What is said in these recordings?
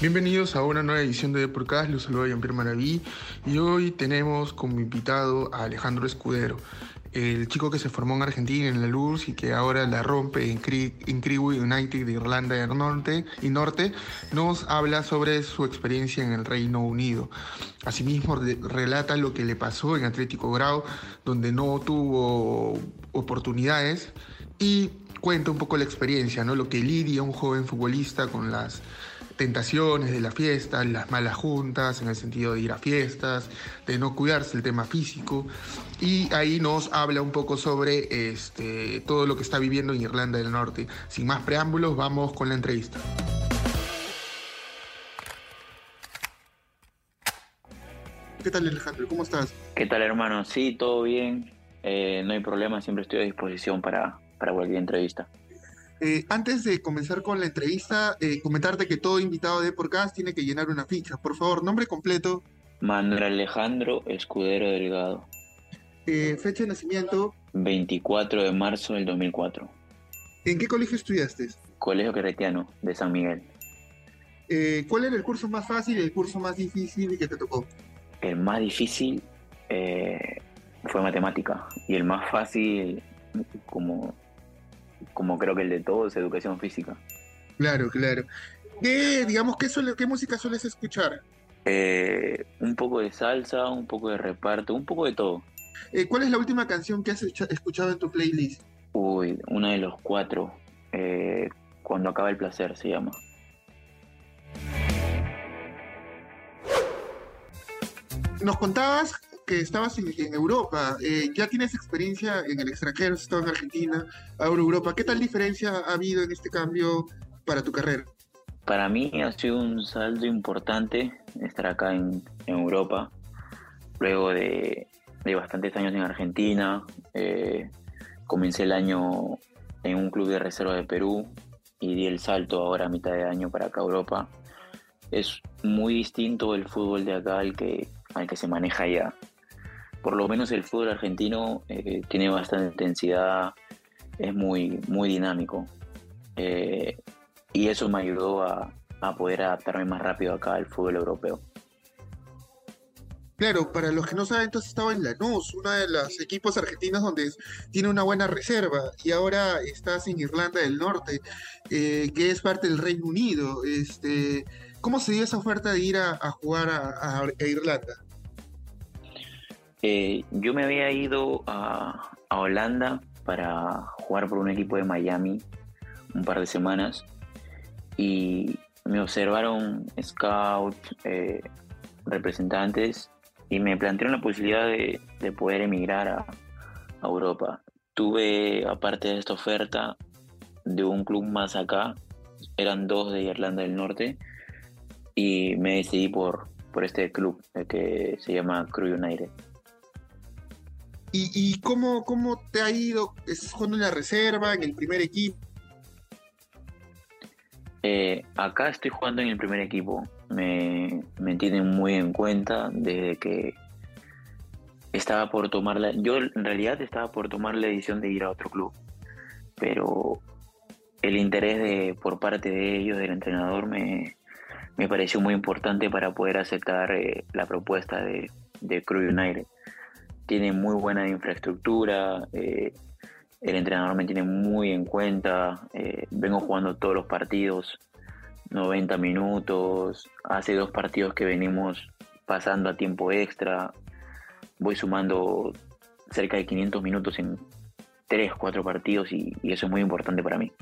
Bienvenidos a una nueva edición de Deporcast, los saludo a Jean-Pierre Maraví y hoy tenemos como invitado a Alejandro Escudero, el chico que se formó en Argentina en la Luz y que ahora la rompe en, Cri United de Irlanda del Norte y Norte, nos habla sobre su experiencia en el Reino Unido. Asimismo relata lo que le pasó en Atlético Grau, donde no tuvo oportunidades y cuenta un poco la experiencia, ¿no? Lo que lidia un joven futbolista con las tentaciones de la fiesta, las malas juntas, en el sentido de ir a fiestas, de no cuidarse el tema físico. Y ahí nos habla un poco sobre este, todo lo que está viviendo en Irlanda del Norte. Sin más preámbulos, vamos con la entrevista. ¿Qué tal Alejandro? ¿Cómo estás? ¿Qué tal hermano? Sí, todo bien. Eh, no hay problema, siempre estoy a disposición para, para cualquier entrevista. Eh, antes de comenzar con la entrevista, eh, comentarte que todo invitado de podcast tiene que llenar una ficha. Por favor, nombre completo. Manuel Alejandro Escudero Delgado. Eh, fecha de nacimiento. 24 de marzo del 2004. ¿En qué colegio estudiaste? Colegio Queretiano de San Miguel. ¿Cuál era el curso más fácil y el curso más difícil que te tocó? El más difícil fue matemática y el más fácil, como como creo que el de todos, educación física. Claro, claro. ¿Qué, digamos, qué, suele, qué música sueles escuchar? Eh, un poco de salsa, un poco de reparto, un poco de todo. Eh, ¿Cuál es la última canción que has escuchado en tu playlist? Uy, una de los cuatro. Eh, Cuando acaba el placer se llama. Nos contabas estabas en, Europa, eh, ya tienes experiencia en el extranjero, has estado en Argentina, ahora Europa. ¿Qué tal diferencia ha habido en este cambio para tu carrera? Para mí ha sido un salto importante estar acá en, Europa, luego de, bastantes años en Argentina. Eh, comencé el año en un club de reserva de Perú y di el salto ahora a mitad de año para acá Europa. Es muy distinto el fútbol de acá al que, al que se maneja allá por lo menos el fútbol argentino eh, tiene bastante intensidad, es muy, muy dinámico. Eh, y eso me ayudó a, poder adaptarme más rápido acá al fútbol europeo. Claro, para los que no saben, entonces estaba en Lanús, uno de los equipos argentinos donde tiene una buena reserva, y ahora estás en Irlanda del Norte, eh, que es parte del Reino Unido. Este, ¿Cómo se dio esa oferta de ir a, jugar a Irlanda? Eh, yo me había ido a, Holanda para jugar por un equipo de Miami un par de semanas y me observaron scouts, eh, representantes y me plantearon la posibilidad de, poder emigrar a, Europa. Tuve, aparte de esta oferta, de un club más acá, eran dos de Irlanda del Norte y me decidí por, por este club que se llama Crew United. ¿Y, cómo, cómo te ha ido? ¿Estás jugando en la reserva, en el primer equipo? Eh, acá estoy jugando en el primer equipo. Me, me tienen muy en cuenta desde que estaba por tomar la... Yo en realidad estaba por tomar la decisión de ir a otro club, pero el interés de, por parte de ellos, del entrenador, me, pareció muy importante para poder aceptar eh, la propuesta de, de Crew United tiene muy buena infraestructura, eh, el entrenador me tiene muy en cuenta, eh, vengo jugando todos los partidos, 90 minutos, hace dos partidos que venimos pasando a tiempo extra, voy sumando cerca de 500 minutos en 3, 4 partidos y, eso es muy importante para mí.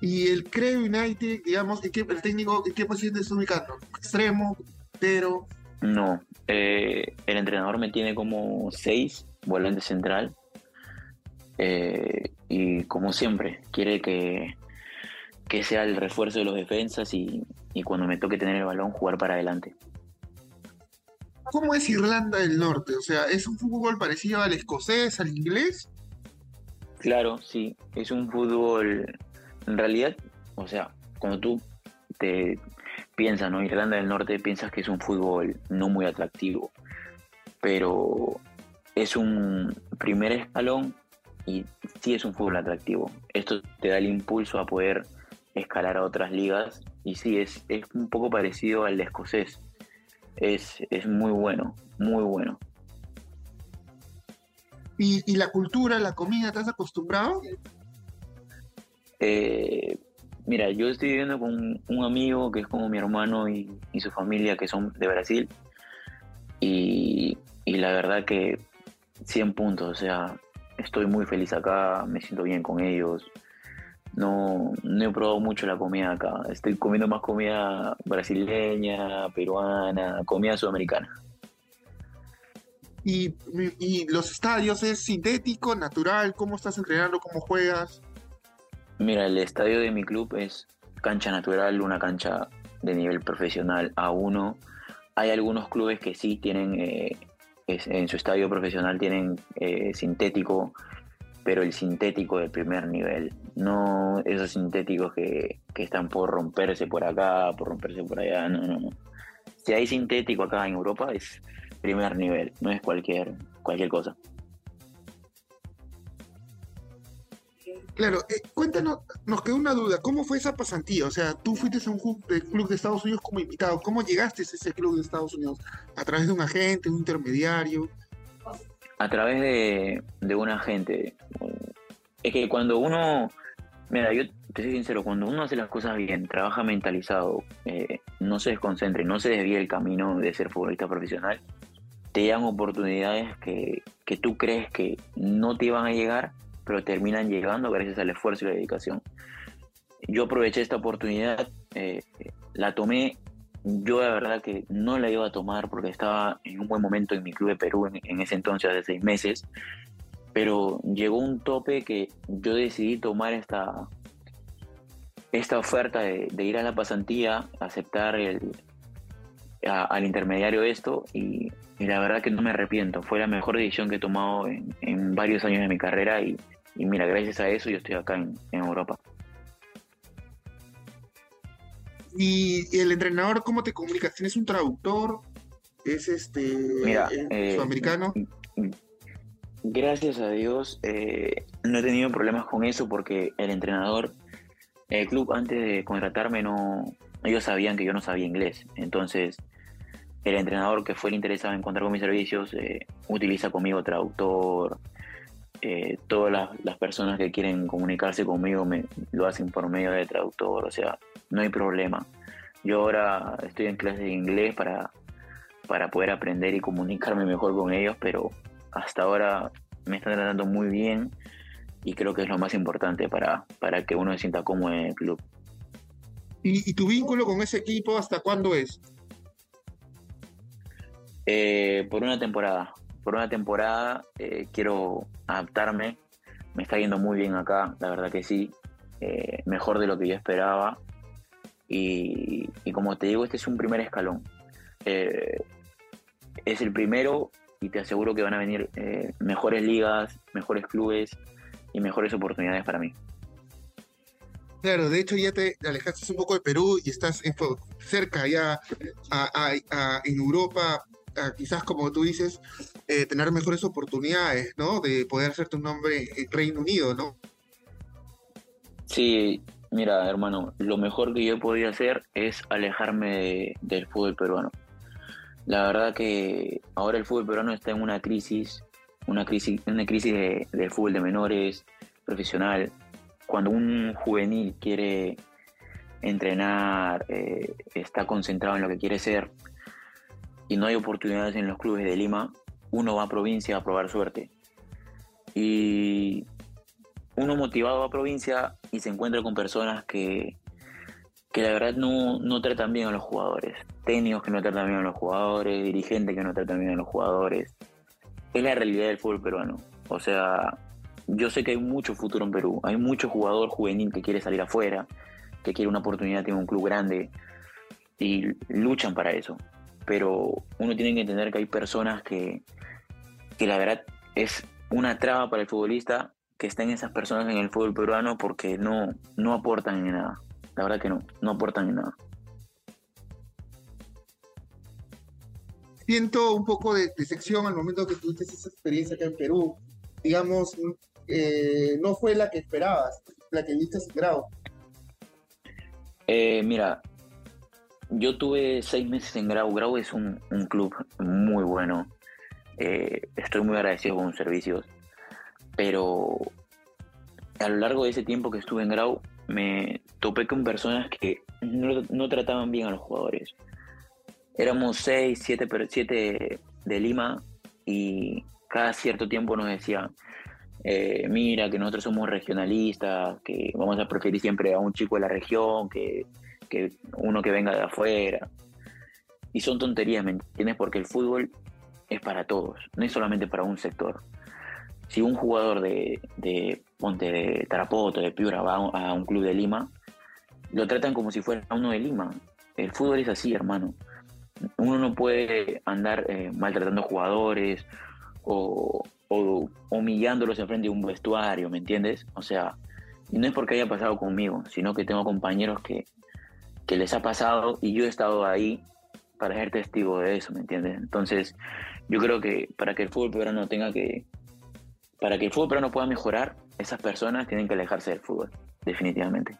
Y el Creo United, digamos, ¿en qué, el técnico, ¿en qué posición está ubicando? ¿Extremo? ¿Pero? No, eh, el entrenador me tiene como seis, volante central. Eh, y como siempre, quiere que, que sea el refuerzo de los defensas y, cuando me toque tener el balón, jugar para adelante. ¿Cómo es Irlanda del Norte? O sea, ¿es un fútbol parecido al escocés, al inglés? Claro, sí, es un fútbol, en realidad, o sea, cuando tú te, piensa, ¿no? Irlanda del Norte piensas que es un fútbol no muy atractivo, pero es un primer escalón y sí es un fútbol atractivo. Esto te da el impulso a poder escalar a otras ligas. Y sí, es, es un poco parecido al de escocés. Es, es muy bueno, muy bueno. ¿Y, la cultura, la comida, has acostumbrado? Eh, mira, yo estoy viviendo con un amigo que es como mi hermano y, su familia que son de Brasil. Y, y, la verdad que 100 puntos, o sea, estoy muy feliz acá, me siento bien con ellos. No, no he probado mucho la comida acá. Estoy comiendo más comida brasileña, peruana, comida sudamericana. ¿Y, los estadios es sintético, natural? ¿Cómo estás entrenando? ¿Cómo juegas? Mira, el estadio de mi club es cancha natural, una cancha de nivel profesional A1. Hay algunos clubes que sí tienen, eh, en su estadio profesional tienen eh, sintético, pero el sintético del primer nivel, no esos sintéticos que, que, están por romperse por acá, por romperse por allá, no, no, no. Si hay sintético acá en Europa es primer nivel, no es cualquier, cualquier cosa. Claro, eh, cuéntanos, nos quedó una duda, ¿cómo fue esa pasantía? O sea, tú fuiste a un club de, Estados Unidos como invitado, ¿cómo llegaste a ese club de Estados Unidos? ¿A través de un agente, un intermediario? A través de, de un agente. Es que cuando uno, mira, yo te soy sincero, cuando uno hace las cosas bien, trabaja mentalizado, eh, no se desconcentre, no se desvíe el camino de ser futbolista profesional, te llegan oportunidades que, que tú crees que no te iban a llegar, pero terminan llegando gracias al esfuerzo y la dedicación. Yo aproveché esta oportunidad, eh, la tomé, yo la verdad que no la iba a tomar porque estaba en un buen momento en mi club de Perú en, ese entonces, hace seis meses, pero llegó un tope que yo decidí tomar esta, esta oferta de, de ir a la pasantía, aceptar el, al intermediario esto y, la verdad que no me arrepiento. Fue la mejor decisión que he tomado en, varios años de mi carrera y, mira, gracias a eso yo estoy acá en, Europa. ¿Y el entrenador cómo te comunicas? ¿Tienes un traductor? ¿Es este mira, eh, sudamericano? Gracias a Dios eh, no he tenido problemas con eso porque el entrenador, el club antes de contratarme no, ellos sabían que yo no sabía inglés. Entonces el entrenador que fue el interesado en contar con mis servicios eh, utiliza conmigo traductor. Eh, todas las, personas que quieren comunicarse conmigo me, lo hacen por medio de traductor, o sea, no hay problema. Yo ahora estoy en clases de inglés para, para poder aprender y comunicarme mejor con ellos, pero hasta ahora me están tratando muy bien y creo que es lo más importante para, para que uno se sienta cómodo en el club. ¿Y, ¿Y, tu vínculo con ese equipo hasta cuándo es? Eh, por una temporada. Por una temporada eh, quiero adaptarme. Me está yendo muy bien acá, la verdad que sí. Eh, mejor de lo que yo esperaba. Y, como te digo, este es un primer escalón. es el primero y te aseguro que van a venir mejores ligas, mejores clubes y mejores oportunidades para mí. Claro, de hecho ya te alejaste un poco de Perú y estás cerca ya en Europa quizás como tú dices, eh, tener mejores oportunidades, ¿no? De poder hacerte un nombre en Reino Unido, ¿no? Sí, mira, hermano, lo mejor que yo podido hacer es alejarme del fútbol peruano. La verdad que ahora el fútbol peruano está en una crisis, una crisis, una crisis de, fútbol de menores, profesional. Cuando un juvenil quiere entrenar, eh, está concentrado en lo que quiere ser, y no hay oportunidades en los clubes de Lima, uno va a provincia a probar suerte. Y uno motivado va a provincia y se encuentra con personas que, que la verdad no, no tratan bien a los jugadores. Técnicos que no tratan bien a los jugadores, dirigentes que no tratan bien a los jugadores. Es la realidad del fútbol peruano. O sea, yo sé que hay mucho futuro en Perú. Hay mucho jugador juvenil que quiere salir afuera, que quiere una oportunidad en un club grande y luchan para eso pero uno tiene que entender que hay personas que, que la verdad es una traba para el futbolista que estén esas personas en el fútbol peruano porque no, no aportan en nada. La verdad que no, no aportan en nada. Siento un poco de decepción al momento que tuviste esa experiencia acá en Perú. Digamos, eh, no fue la que esperabas, la que viste en grado. Eh, mira, yo tuve seis meses en Grau. Grau es un, club muy bueno. Eh, estoy muy agradecido con sus servicios. Pero a lo largo de ese tiempo que estuve en Grau, me topé con personas que no, trataban bien a los jugadores. Éramos seis, siete, siete de Lima y cada cierto tiempo nos decían, eh, mira, que nosotros somos regionalistas, que vamos a preferir siempre a un chico de la región que, que uno que venga de afuera. Y son tonterías, ¿me entiendes? Porque el fútbol es para todos, no es solamente para un sector. Si un jugador de, de Ponte de Tarapoto, de Piura, va a un club de Lima, lo tratan como si fuera uno de Lima. El fútbol es así, hermano. Uno no puede andar eh, maltratando jugadores o, o humillándolos enfrente de un vestuario, ¿me entiendes? O sea, y no es porque haya pasado conmigo, sino que tengo compañeros que, que les ha pasado y yo he estado ahí para ser testigo de eso, ¿me entiendes? Entonces, yo creo que para que el fútbol peruano tenga que, para que el fútbol peruano pueda mejorar, esas personas tienen que alejarse del fútbol, definitivamente.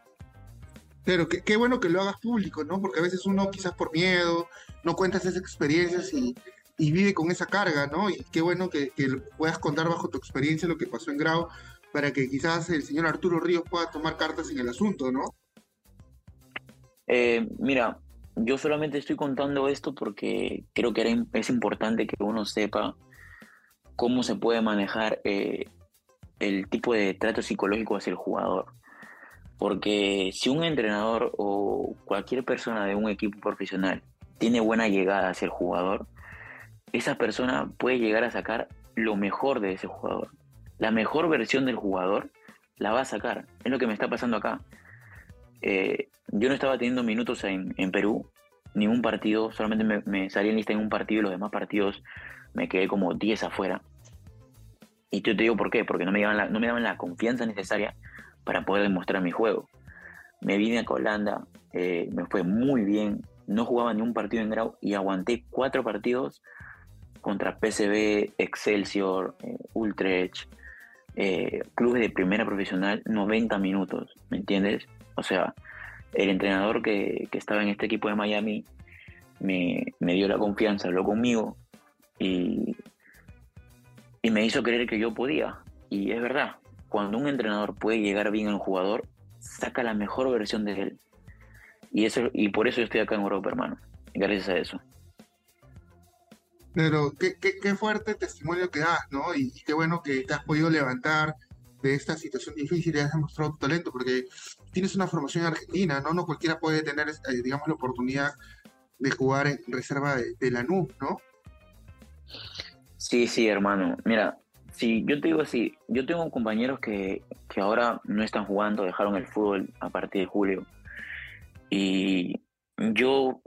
Pero qué, bueno que lo hagas público, ¿no? Porque a veces uno quizás por miedo no cuentas esas experiencias y, vive con esa carga, ¿no? Y qué bueno que, puedas contar bajo tu experiencia lo que pasó en Grau para que quizás el señor Arturo Ríos pueda tomar cartas en el asunto, ¿no? Eh, mira, yo solamente estoy contando esto porque creo que es importante que uno sepa cómo se puede manejar eh, el tipo de trato psicológico hacia el jugador. Porque si un entrenador o cualquier persona de un equipo profesional tiene buena llegada hacia el jugador, esa persona puede llegar a sacar lo mejor de ese jugador. La mejor versión del jugador la va a sacar. Es lo que me está pasando acá. Eh, yo no estaba teniendo minutos en, Perú, ni un partido, solamente me, salí en lista en un partido y los demás partidos me quedé como 10 afuera. Y yo te digo por qué, porque no me, daban la, no me daban la confianza necesaria para poder demostrar mi juego. Me vine a Holanda, eh, me fue muy bien, no jugaba ni un partido en grau y aguanté cuatro partidos contra PSV, Excelsior, eh, Utrecht, eh, clubes de primera profesional, 90 minutos, ¿me entiendes? O sea, el entrenador que, estaba en este equipo de Miami me, dio la confianza, habló conmigo y, y me hizo creer que yo podía. Y es verdad, cuando un entrenador puede llegar bien al jugador, saca la mejor versión de él. Y, eso, y por eso estoy acá en Europa, hermano. Gracias a eso. Pero qué, qué, fuerte testimonio que das, ¿no? Y, qué bueno que te has podido levantar de esta situación difícil y has demostrado tu talento, porque tienes una formación en argentina, ¿no? No cualquiera puede tener, eh, digamos, la oportunidad de jugar en reserva de, la NU, ¿no? Sí, sí, hermano. Mira, sí, yo te digo así, yo tengo compañeros que, que ahora no están jugando, dejaron el fútbol a partir de julio. Y yo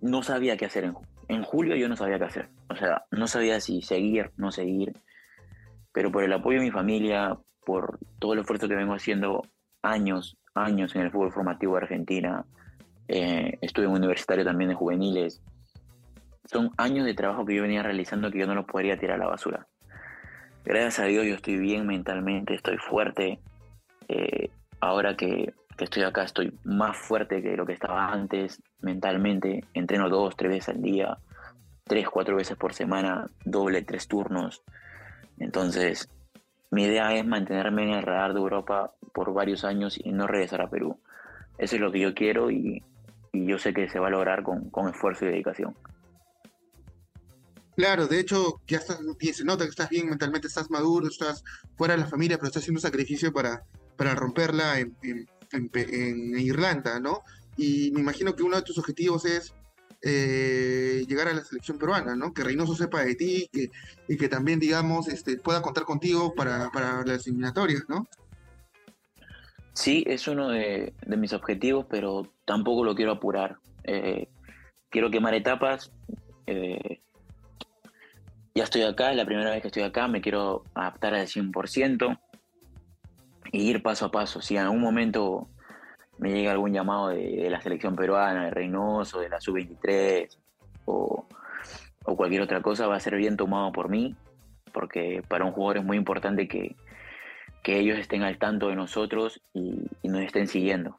no sabía qué hacer en, en julio yo no sabía qué hacer. O sea, no sabía si seguir, no seguir. Pero por el apoyo de mi familia, por todo el esfuerzo que vengo haciendo años, años en el fútbol formativo de Argentina, eh, en universitario también de juveniles. Son años de trabajo que yo venía realizando que yo no los podría tirar a la basura. Gracias a Dios yo estoy bien mentalmente, estoy fuerte. Eh, ahora que que estoy acá estoy más fuerte que lo que estaba antes mentalmente. Entreno dos, tres veces al día, tres, cuatro veces por semana, doble, tres turnos. Entonces, mi idea es mantenerme en el radar de Europa por varios años y no regresar a Perú. Eso es lo que yo quiero y, yo sé que se va a lograr con, esfuerzo y dedicación. Claro, de hecho, ya estás, se nota que estás bien mentalmente, estás maduro, estás fuera de la familia, pero estás haciendo un sacrificio para, para romperla en, en, Irlanda, ¿no? Y me imagino que uno de tus objetivos es eh, llegar a la selección peruana, ¿no? Que Reynoso sepa de ti que, y que también, digamos, este, pueda contar contigo para, para las eliminatorias, ¿no? Sí, es uno de, mis objetivos, pero tampoco lo quiero apurar. Eh, quiero quemar etapas. Eh, ya estoy acá, es la primera vez que estoy acá, me quiero adaptar al 100% y ir paso a paso. Si en algún momento me llega algún llamado de, la selección peruana, de Reynoso, de la Sub-23 o, cualquier otra cosa, va a ser bien tomado por mí, porque para un jugador es muy importante que, ellos estén al tanto de nosotros y, nos estén siguiendo.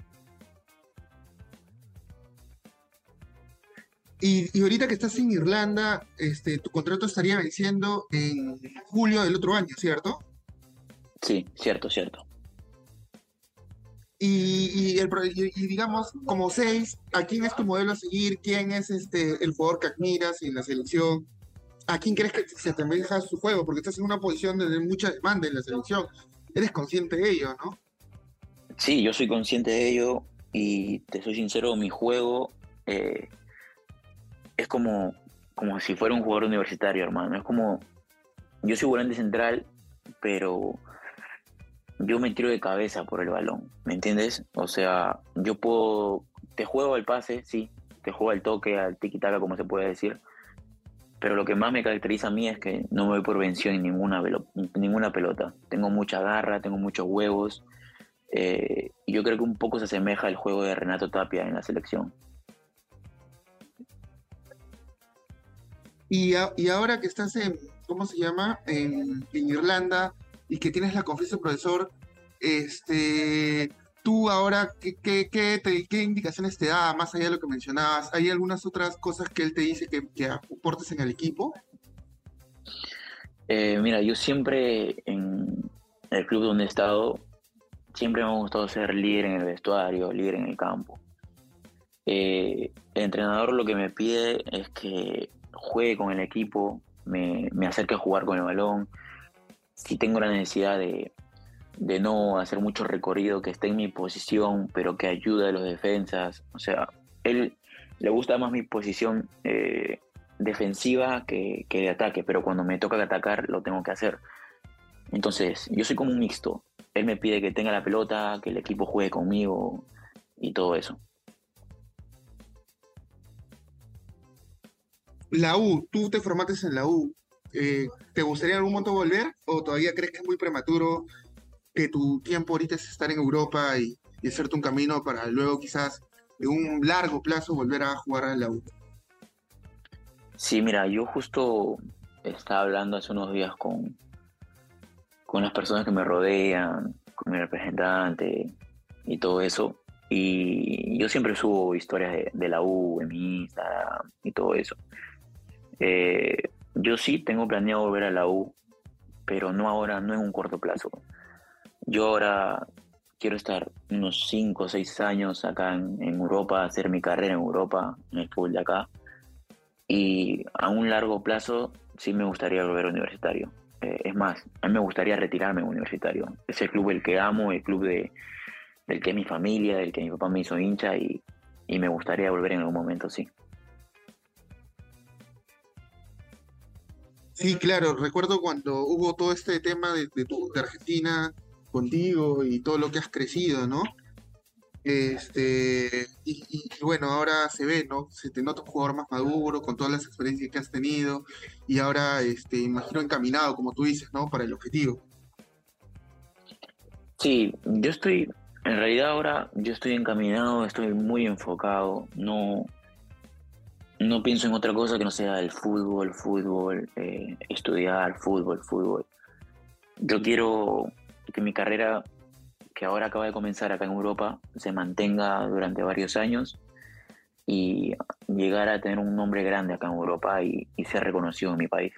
Y, y, ahorita que estás en Irlanda, este, tu contrato estaría venciendo en julio del otro año, ¿cierto? Sí, cierto, cierto. Y, y, el, y, digamos, como seis, ¿a quién es tu modelo a seguir? ¿Quién es este, el jugador que admiras en la selección? ¿A quién crees que se te deja su juego? Porque estás en una posición de mucha demanda en la selección. Eres consciente de ello, ¿no? Sí, yo soy consciente de ello y te soy sincero, mi juego eh, es como, como si fuera un jugador universitario, hermano. Es como, yo soy volante central, pero yo me tiro de cabeza por el balón, ¿me entiendes? O sea, yo puedo, te juego al pase, sí, te juego al toque, al tiki-taka, como se puede decir, pero lo que más me caracteriza a mí es que no me voy por vención en ninguna, ninguna pelota. Tengo mucha garra, tengo muchos huevos, eh, y yo creo que un poco se asemeja al juego de Renato Tapia en la selección. Y, ahora que estás en, ¿cómo se llama? En Irlanda, y que tienes la confianza del profesor, este, tú ahora, ¿qué, qué, qué, indicaciones te da, más allá de lo que mencionabas? ¿Hay algunas otras cosas que él te dice que, que aportes en el equipo? Eh, mira, yo siempre en el club donde he estado, siempre me ha gustado ser líder en el vestuario, líder en el campo. Eh, el entrenador lo que me pide es que juegue con el equipo, me, me acerque a jugar con el balón, si tengo la necesidad de, no hacer mucho recorrido, que esté en mi posición, pero que ayude a los defensas. O sea, él le gusta más mi posición eh, defensiva que, que, de ataque, pero cuando me toca atacar lo tengo que hacer. Entonces, yo soy como un mixto. Él me pide que tenga la pelota, que el equipo juegue conmigo y todo eso. La U, tú te formates en la U. Eh, ¿Te gustaría en algún momento volver o todavía crees que es muy prematuro que tu tiempo ahorita es estar en Europa y, hacerte un camino para luego quizás de un largo plazo volver a jugar en la U? Sí, mira, yo justo estaba hablando hace unos días con, con las personas que me rodean, con mi representante y todo eso. Y yo siempre subo historias de, de la U en mi Instagram y todo eso. Eh, yo sí tengo planeado volver a la U, pero no ahora, no en un corto plazo. Yo ahora quiero estar unos 5 o 6 años acá en, Europa, hacer mi carrera en Europa, en el fútbol de acá. Y a un largo plazo sí me gustaría volver a universitario. Eh, es más, a mí me gustaría retirarme universitario. Es el club el que amo, el club de, del que es mi familia, del que mi papá me hizo hincha y, y me gustaría volver en algún momento, sí. Sí, claro, recuerdo cuando hubo todo este tema de, de, de Argentina contigo y todo lo que has crecido, ¿no? Este, y, bueno, ahora se ve, ¿no? Se te nota un jugador más maduro, con todas las experiencias que has tenido, y ahora, este, imagino encaminado, como tú dices, ¿no? Para el objetivo. Sí, yo estoy, en realidad ahora yo estoy encaminado, estoy muy enfocado, no, no pienso en otra cosa que no sea el fútbol, fútbol, eh, estudiar fútbol, fútbol. Yo quiero que mi carrera, que ahora acaba de comenzar acá en Europa, se mantenga durante varios años y llegar a tener un nombre grande acá en Europa y, ser reconocido en mi país.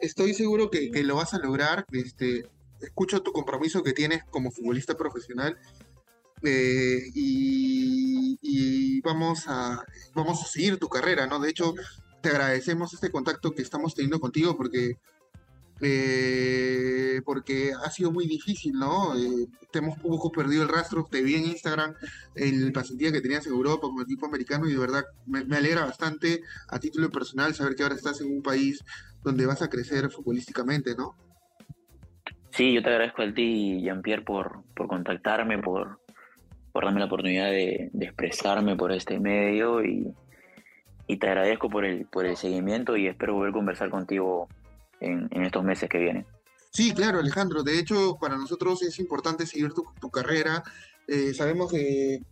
Estoy seguro que, que, lo vas a lograr. Este, escucho tu compromiso que tienes como futbolista profesional eh, y, vamos, a, vamos a seguir tu carrera, ¿no? De hecho, te agradecemos este contacto que estamos teniendo contigo porque, eh, porque ha sido muy difícil, ¿no? Eh, te hemos un poco perdido el rastro, te vi en Instagram el pasantía que tenías en Europa como equipo americano y de verdad me, me alegra bastante a título personal saber que ahora estás en un país donde vas a crecer futbolísticamente, ¿no? Sí, yo te agradezco a ti, Jean-Pierre, por, por contactarme, por, por darme la oportunidad de, expresarme por este medio y, te agradezco por el, seguimiento y espero volver a conversar contigo en, estos meses que vienen. Sí, claro, Alejandro. De hecho, para nosotros es importante seguir tu, carrera. Eh, sabemos de,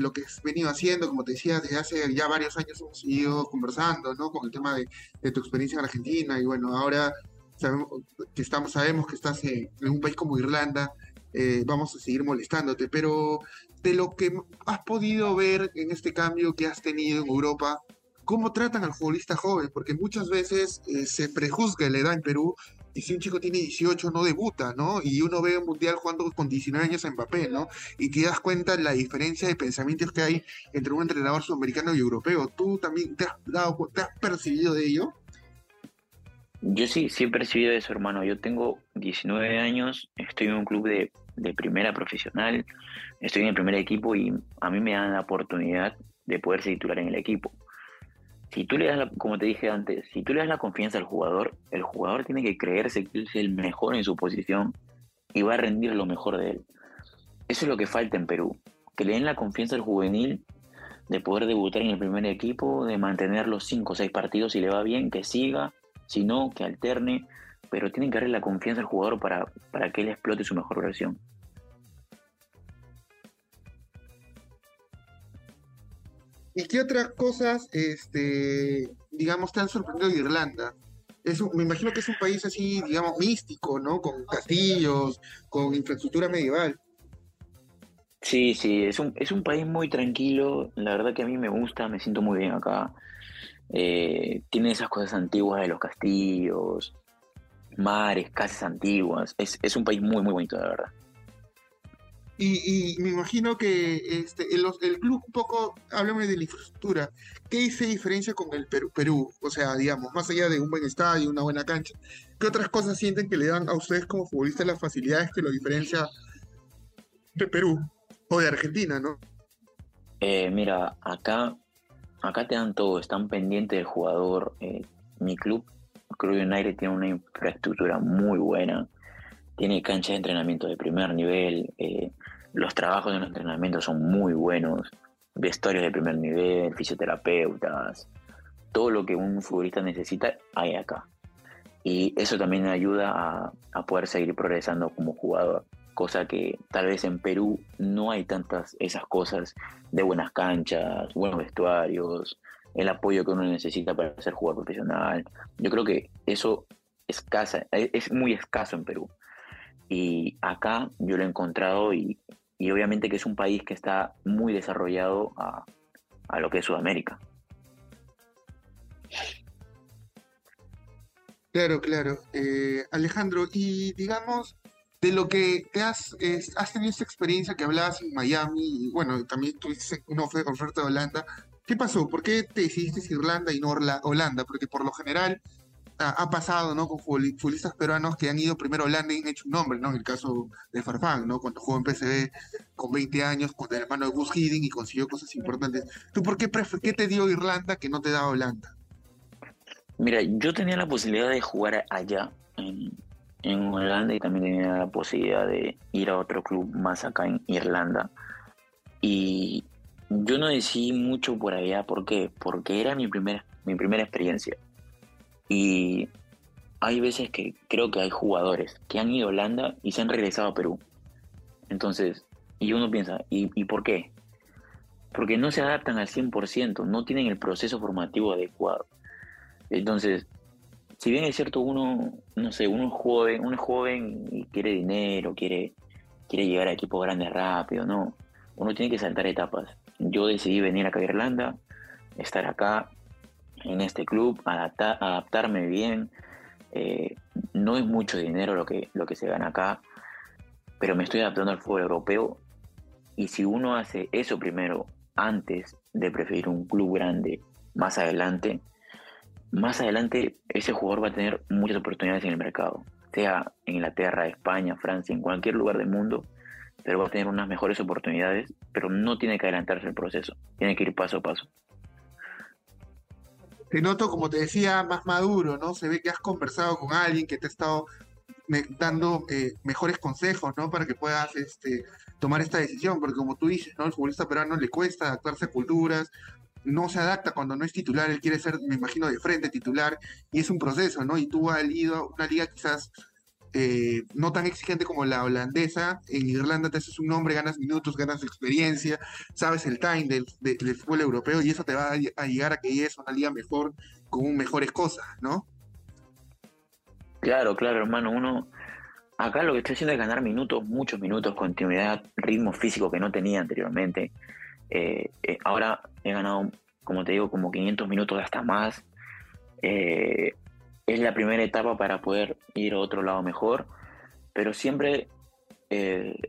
lo que has venido haciendo, como te decía, desde hace ya varios años hemos seguido conversando, ¿no? Con el tema de, tu experiencia en Argentina y bueno, ahora sabemos que estamos, sabemos que estás en un país como Irlanda eh, vamos a seguir molestándote, pero de lo que has podido ver en este cambio que has tenido en Europa, ¿cómo tratan al futbolista joven? Porque muchas veces eh, se prejuzga la edad en Perú y si un chico tiene 18 no debuta, ¿no? Y uno ve un mundial jugando con 19 años en papel, ¿no? Y te das cuenta la diferencia de pensamientos que hay entre un entrenador sudamericano y europeo. ¿Tú también te has, dado, te has percibido de ello? Yo sí, sí he percibido eso, hermano. Yo tengo 19 años, estoy en un club de, de primera profesional, estoy en el primer equipo y a mí me dan la oportunidad de poder ser titular en el equipo si tú le das, la, como te dije antes, si tú le das la confianza al jugador, el jugador tiene que creerse que es el mejor en su posición y va a rendir lo mejor de él. Eso es lo que falta en Perú, que le den la confianza al juvenil de poder debutar en el primer equipo, de mantener los 5 o 6 partidos si le va bien, que siga, si no, que alterne, pero tienen que darle la confianza al jugador para, para que él explote su mejor versión. ¿Y qué otras cosas, este, digamos, te han sorprendido de Irlanda? Es me imagino que es un país así, digamos, místico, ¿no? Con castillos, con infraestructura medieval. Sí, sí, es un, es un país muy tranquilo. La verdad que a mí me gusta, me siento muy bien acá. Eh, tiene esas cosas antiguas de los castillos, mares, casas antiguas. Es, es un país muy, muy bonito, la verdad. Y, me imagino que este, el, el, club un poco, háblame de la infraestructura, ¿qué se diferencia con el Perú, Perú? O sea, digamos, más allá de un buen estadio, una buena cancha, ¿qué otras cosas sienten que le dan a ustedes como futbolistas las facilidades que lo diferencia de Perú o de Argentina, no? Eh, mira, acá, acá te dan todo, están pendientes del jugador. Eh, mi club, Club United, tiene una infraestructura muy buena tiene cancha de entrenamiento de primer nivel, eh, los trabajos de los entrenamientos son muy buenos, vestuarios de primer nivel, fisioterapeutas, todo lo que un futbolista necesita hay acá. Y eso también ayuda a, a poder seguir progresando como jugador, cosa que tal vez en Perú no hay tantas esas cosas de buenas canchas, buenos vestuarios, el apoyo que uno necesita para ser jugador profesional. Yo creo que eso escasa, es muy escaso en Perú. Y acá yo lo he encontrado y, obviamente que es un país que está muy desarrollado a, lo que es Sudamérica. Claro, claro. Eh, Alejandro, y digamos, de lo que te has, has tenido esta experiencia que hablabas en Miami, y bueno, también tuviste una oferta de Holanda, ¿qué pasó? ¿Por qué te decidiste Irlanda y no Holanda? Porque por lo general ha, pasado, ¿no? Con futbolistas peruanos que han ido primero a Holanda y han hecho un nombre, ¿no? En el caso de Farfán, ¿no? Cuando jugó en PSV con 20 años, con el hermano de Gus Hiddink y consiguió cosas importantes. ¿Tú por qué, qué te dio Irlanda que no te da Holanda? Mira, yo tenía la posibilidad de jugar allá, en Holanda, y también tenía la posibilidad de ir a otro club más acá en Irlanda. Y yo no decidí mucho por allá, ¿por qué? Porque era mi primera, mi primera experiencia. Y hay veces que creo que hay jugadores que han ido a Holanda y se han regresado a Perú. Entonces, y uno piensa, ¿y, ¿y por qué? Porque no se adaptan al 100%, no tienen el proceso formativo adecuado. Entonces, si bien es cierto, uno, no sé, uno es joven, uno es joven y quiere dinero, quiere, quiere llegar a equipos grandes rápido, no. Uno tiene que saltar etapas. Yo decidí venir acá a Irlanda, estar acá, en este club, adaptarme bien. Eh, no es mucho dinero lo que, lo que se gana acá, pero me estoy adaptando al fútbol europeo. Y si uno hace eso primero, antes de preferir un club grande más adelante, más adelante ese jugador va a tener muchas oportunidades en el mercado, sea en Inglaterra, España, Francia, en cualquier lugar del mundo, pero va a tener unas mejores oportunidades, pero no tiene que adelantarse el proceso, tiene que ir paso a paso te noto, como te decía, más maduro, ¿no? Se ve que has conversado con alguien que te ha estado dando eh, mejores consejos, ¿no? Para que puedas este, tomar esta decisión, porque como tú dices, ¿no? El futbolista peruano le cuesta adaptarse a culturas, no se adapta cuando no es titular, él quiere ser, me imagino, de frente titular, y es un proceso, ¿no? Y tú has ido a una liga quizás eh, no tan exigente como la holandesa. En Irlanda te haces un nombre, ganas minutos, ganas experiencia, sabes el time del, fútbol europeo y eso te va a, llegar a que es una liga mejor, con mejores cosas, ¿no? Claro, claro, hermano. Uno, acá lo que estoy haciendo es ganar minutos, muchos minutos, continuidad, ritmo físico que no tenía anteriormente. Eh, eh, ahora he ganado, como te digo, como 500 minutos hasta más. Eh, es la primera etapa para poder ir a otro lado mejor, pero siempre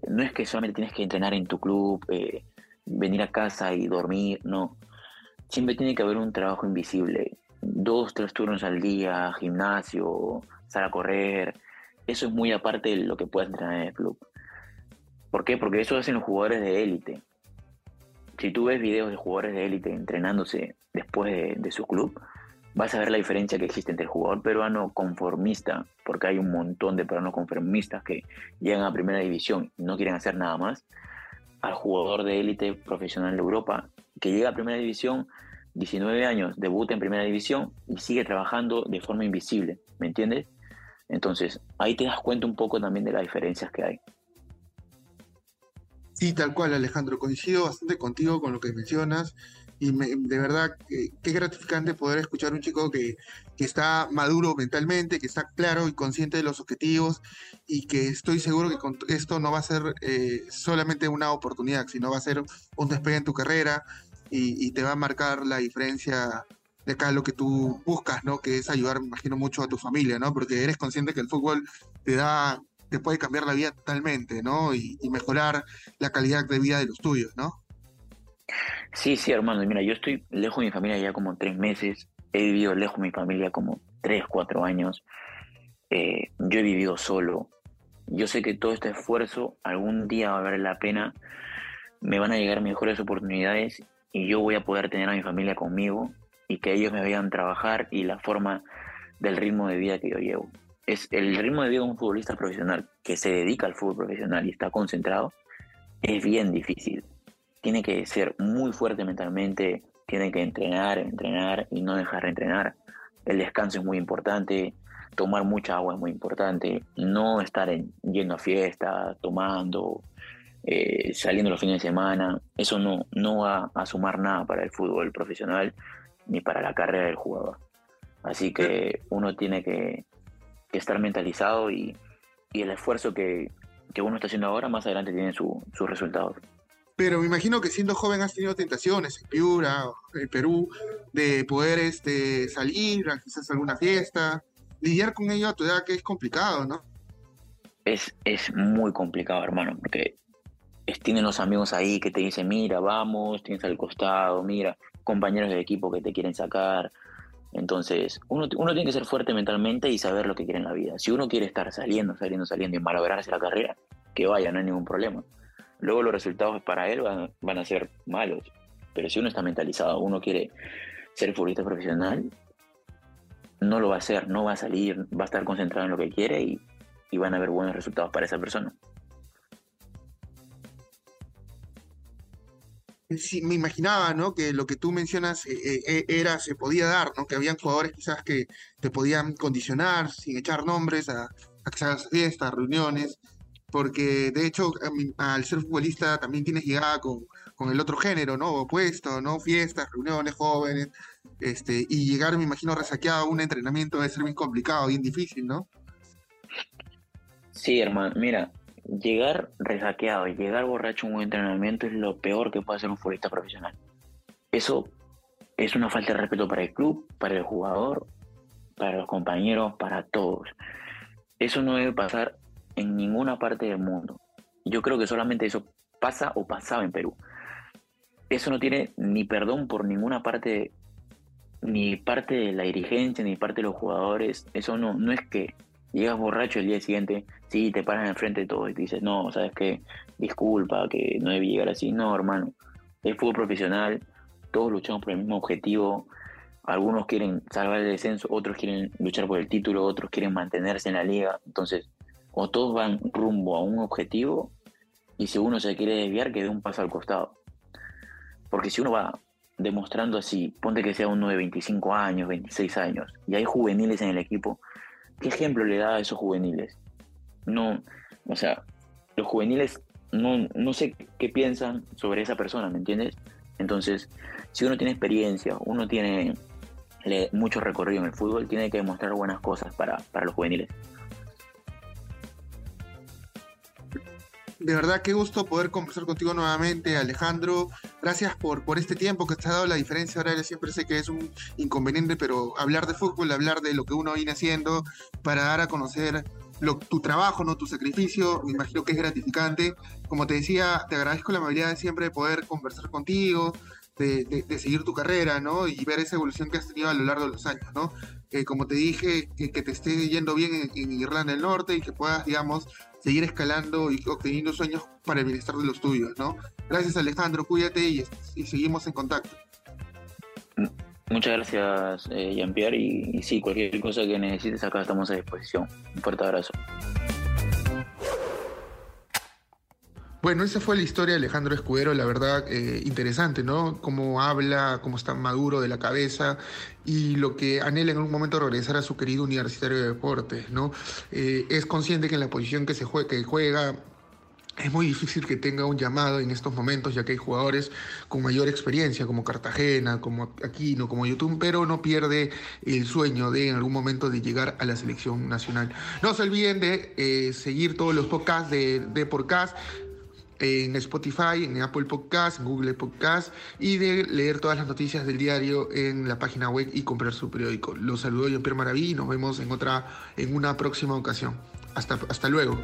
no es que solamente tienes que entrenar en tu club, venir a casa y dormir, no. Siempre tiene que haber un trabajo invisible. Dos, tres turnos al día, gimnasio, salir a correr, eso es muy aparte de lo que puedes entrenar en el club. ¿Por qué? Porque eso hacen los jugadores de élite. Si tú ves videos de jugadores de élite entrenándose después de, su club, vas a ver la diferencia que existe entre el jugador peruano conformista, porque hay un montón de peruanos conformistas que llegan a primera división y no quieren hacer nada más, al jugador de élite profesional de Europa, que llega a primera división, 19 años, debuta en primera división y sigue trabajando de forma invisible, ¿me entiendes? Entonces, ahí te das cuenta un poco también de las diferencias que hay. Sí, tal cual, Alejandro. Coincido bastante contigo con lo que mencionas. Y de verdad, qué gratificante poder escuchar a un chico que, está maduro mentalmente, que está claro y consciente de los objetivos y que estoy seguro que con esto no va a ser eh, solamente una oportunidad, sino va a ser un despegue en tu carrera y, y te va a marcar la diferencia de acá lo que tú buscas, ¿no? Que es ayudar, me imagino, mucho a tu familia, ¿no? Porque eres consciente que el fútbol te da, te puede cambiar la vida totalmente, ¿no? Y, mejorar la calidad de vida de los tuyos, ¿no? Sí, sí, hermano. Mira, yo estoy lejos de mi familia ya como tres meses. He vivido lejos de mi familia como tres, cuatro años. Eh, yo he vivido solo. Yo sé que todo este esfuerzo algún día va a valer la pena. Me van a llegar mejores oportunidades y yo voy a poder tener a mi familia conmigo y que ellos me vean trabajar y la forma del ritmo de vida que yo llevo. Es el ritmo de vida de un futbolista profesional que se dedica al fútbol profesional y está concentrado, es bien difícil. Tiene que ser muy fuerte mentalmente, tiene que entrenar, entrenar y no dejar de entrenar. El descanso es muy importante, tomar mucha agua es muy importante, no estar yendo a fiesta, tomando, eh, saliendo los fines de semana, eso no, no va a sumar nada para el fútbol profesional ni para la carrera del jugador. Así que uno tiene que, estar mentalizado y, el esfuerzo que, uno está haciendo ahora, más adelante tiene sus resultados. Pero me imagino que siendo joven has tenido tentaciones en Piura, en Perú, de poder este, salir a quizás alguna fiesta, lidiar con ello a tu edad que es complicado, ¿no? Es, es muy complicado, hermano, porque tienen los amigos ahí que te dicen, mira, vamos, tienes al costado, mira, compañeros de equipo que te quieren sacar. Entonces, uno, uno tiene que ser fuerte mentalmente y saber lo que quiere en la vida. Si uno quiere estar saliendo, saliendo, saliendo y malograrse la carrera, que vaya, no hay ningún problema. Luego los resultados para él van, van a ser malos. Pero si uno está mentalizado, uno quiere ser futbolista profesional, no lo va a hacer, no va a salir, va a estar concentrado en lo que quiere y, y van a haber buenos resultados para esa persona. sí, me imaginaba, ¿no? Que lo que tú mencionas eh, eh, era, se podía dar, ¿no? Que habían jugadores quizás que te podían condicionar sin echar nombres a, a hagas fiestas, reuniones, porque de hecho al ser futbolista también tienes llegada con, con el otro género, ¿no? Opuesto, ¿no? Fiestas, reuniones, jóvenes, este, y llegar, me imagino, resaqueado a un entrenamiento debe ser bien complicado, bien difícil, ¿no? Sí, hermano, mira, llegar resaqueado y llegar borracho a un entrenamiento es lo peor que puede hacer un futbolista profesional. Eso es una falta de respeto para el club, para el jugador, para los compañeros, para todos. Eso no debe pasar en ninguna parte del mundo. Yo creo que solamente eso pasa o pasaba en Perú. Eso no tiene ni perdón por ninguna parte, ni parte de la dirigencia, ni parte de los jugadores. Eso no, no es que llegas borracho el día siguiente, sí, te paran enfrente de todo y te dices, no, sabes qué, disculpa, que no debí llegar así. No, hermano, es fútbol profesional, todos luchamos por el mismo objetivo. Algunos quieren salvar el descenso, otros quieren luchar por el título, otros quieren mantenerse en la liga. Entonces, o todos van rumbo a un objetivo y si uno se quiere desviar, que dé un paso al costado. Porque si uno va demostrando así, ponte que sea uno de 25 años, 26 años, y hay juveniles en el equipo, ¿qué ejemplo le da a esos juveniles? No, o sea, los juveniles no, no sé qué piensan sobre esa persona, ¿me entiendes? Entonces, si uno tiene experiencia, uno tiene mucho recorrido en el fútbol, tiene que demostrar buenas cosas para, para los juveniles. De verdad, qué gusto poder conversar contigo nuevamente, Alejandro. Gracias por, por este tiempo que te ha dado. La diferencia horaria siempre sé que es un inconveniente, pero hablar de fútbol, hablar de lo que uno viene haciendo para dar a conocer lo, tu trabajo, ¿no? tu sacrificio, me imagino que es gratificante. Como te decía, te agradezco la amabilidad de siempre de poder conversar contigo, de, seguir tu carrera, ¿no? Y ver esa evolución que has tenido a lo largo de los años, ¿no? Eh, como te dije, que, te esté yendo bien en, Irlanda del Norte y que puedas, digamos, seguir escalando y obteniendo sueños para el bienestar de los tuyos, ¿no? Gracias Alejandro, cuídate y, seguimos en contacto. Muchas gracias, eh, Jean-Pierre, y, y sí, cualquier cosa que necesites acá estamos a disposición. Un fuerte abrazo. Bueno, esa fue la historia de Alejandro Escudero, la verdad eh, interesante, ¿no? Cómo habla, cómo está maduro de la cabeza y lo que anhela en algún momento regresar a su querido Universitario de Deportes, ¿no? Eh, es consciente que en la posición que se juega, que juega es muy difícil que tenga un llamado en estos momentos, ya que hay jugadores con mayor experiencia, como Cartagena, como Aquino, como YouTube, pero no pierde el sueño de en algún momento de llegar a la selección nacional. No se olviden de eh, seguir todos los podcasts de, de en Spotify, en Apple Podcast, en Google Podcast y de leer todas las noticias del diario en la página web y comprar su periódico. Los saludo yo, Pierre Maraví y nos vemos en otra, en una próxima ocasión. Hasta, hasta luego.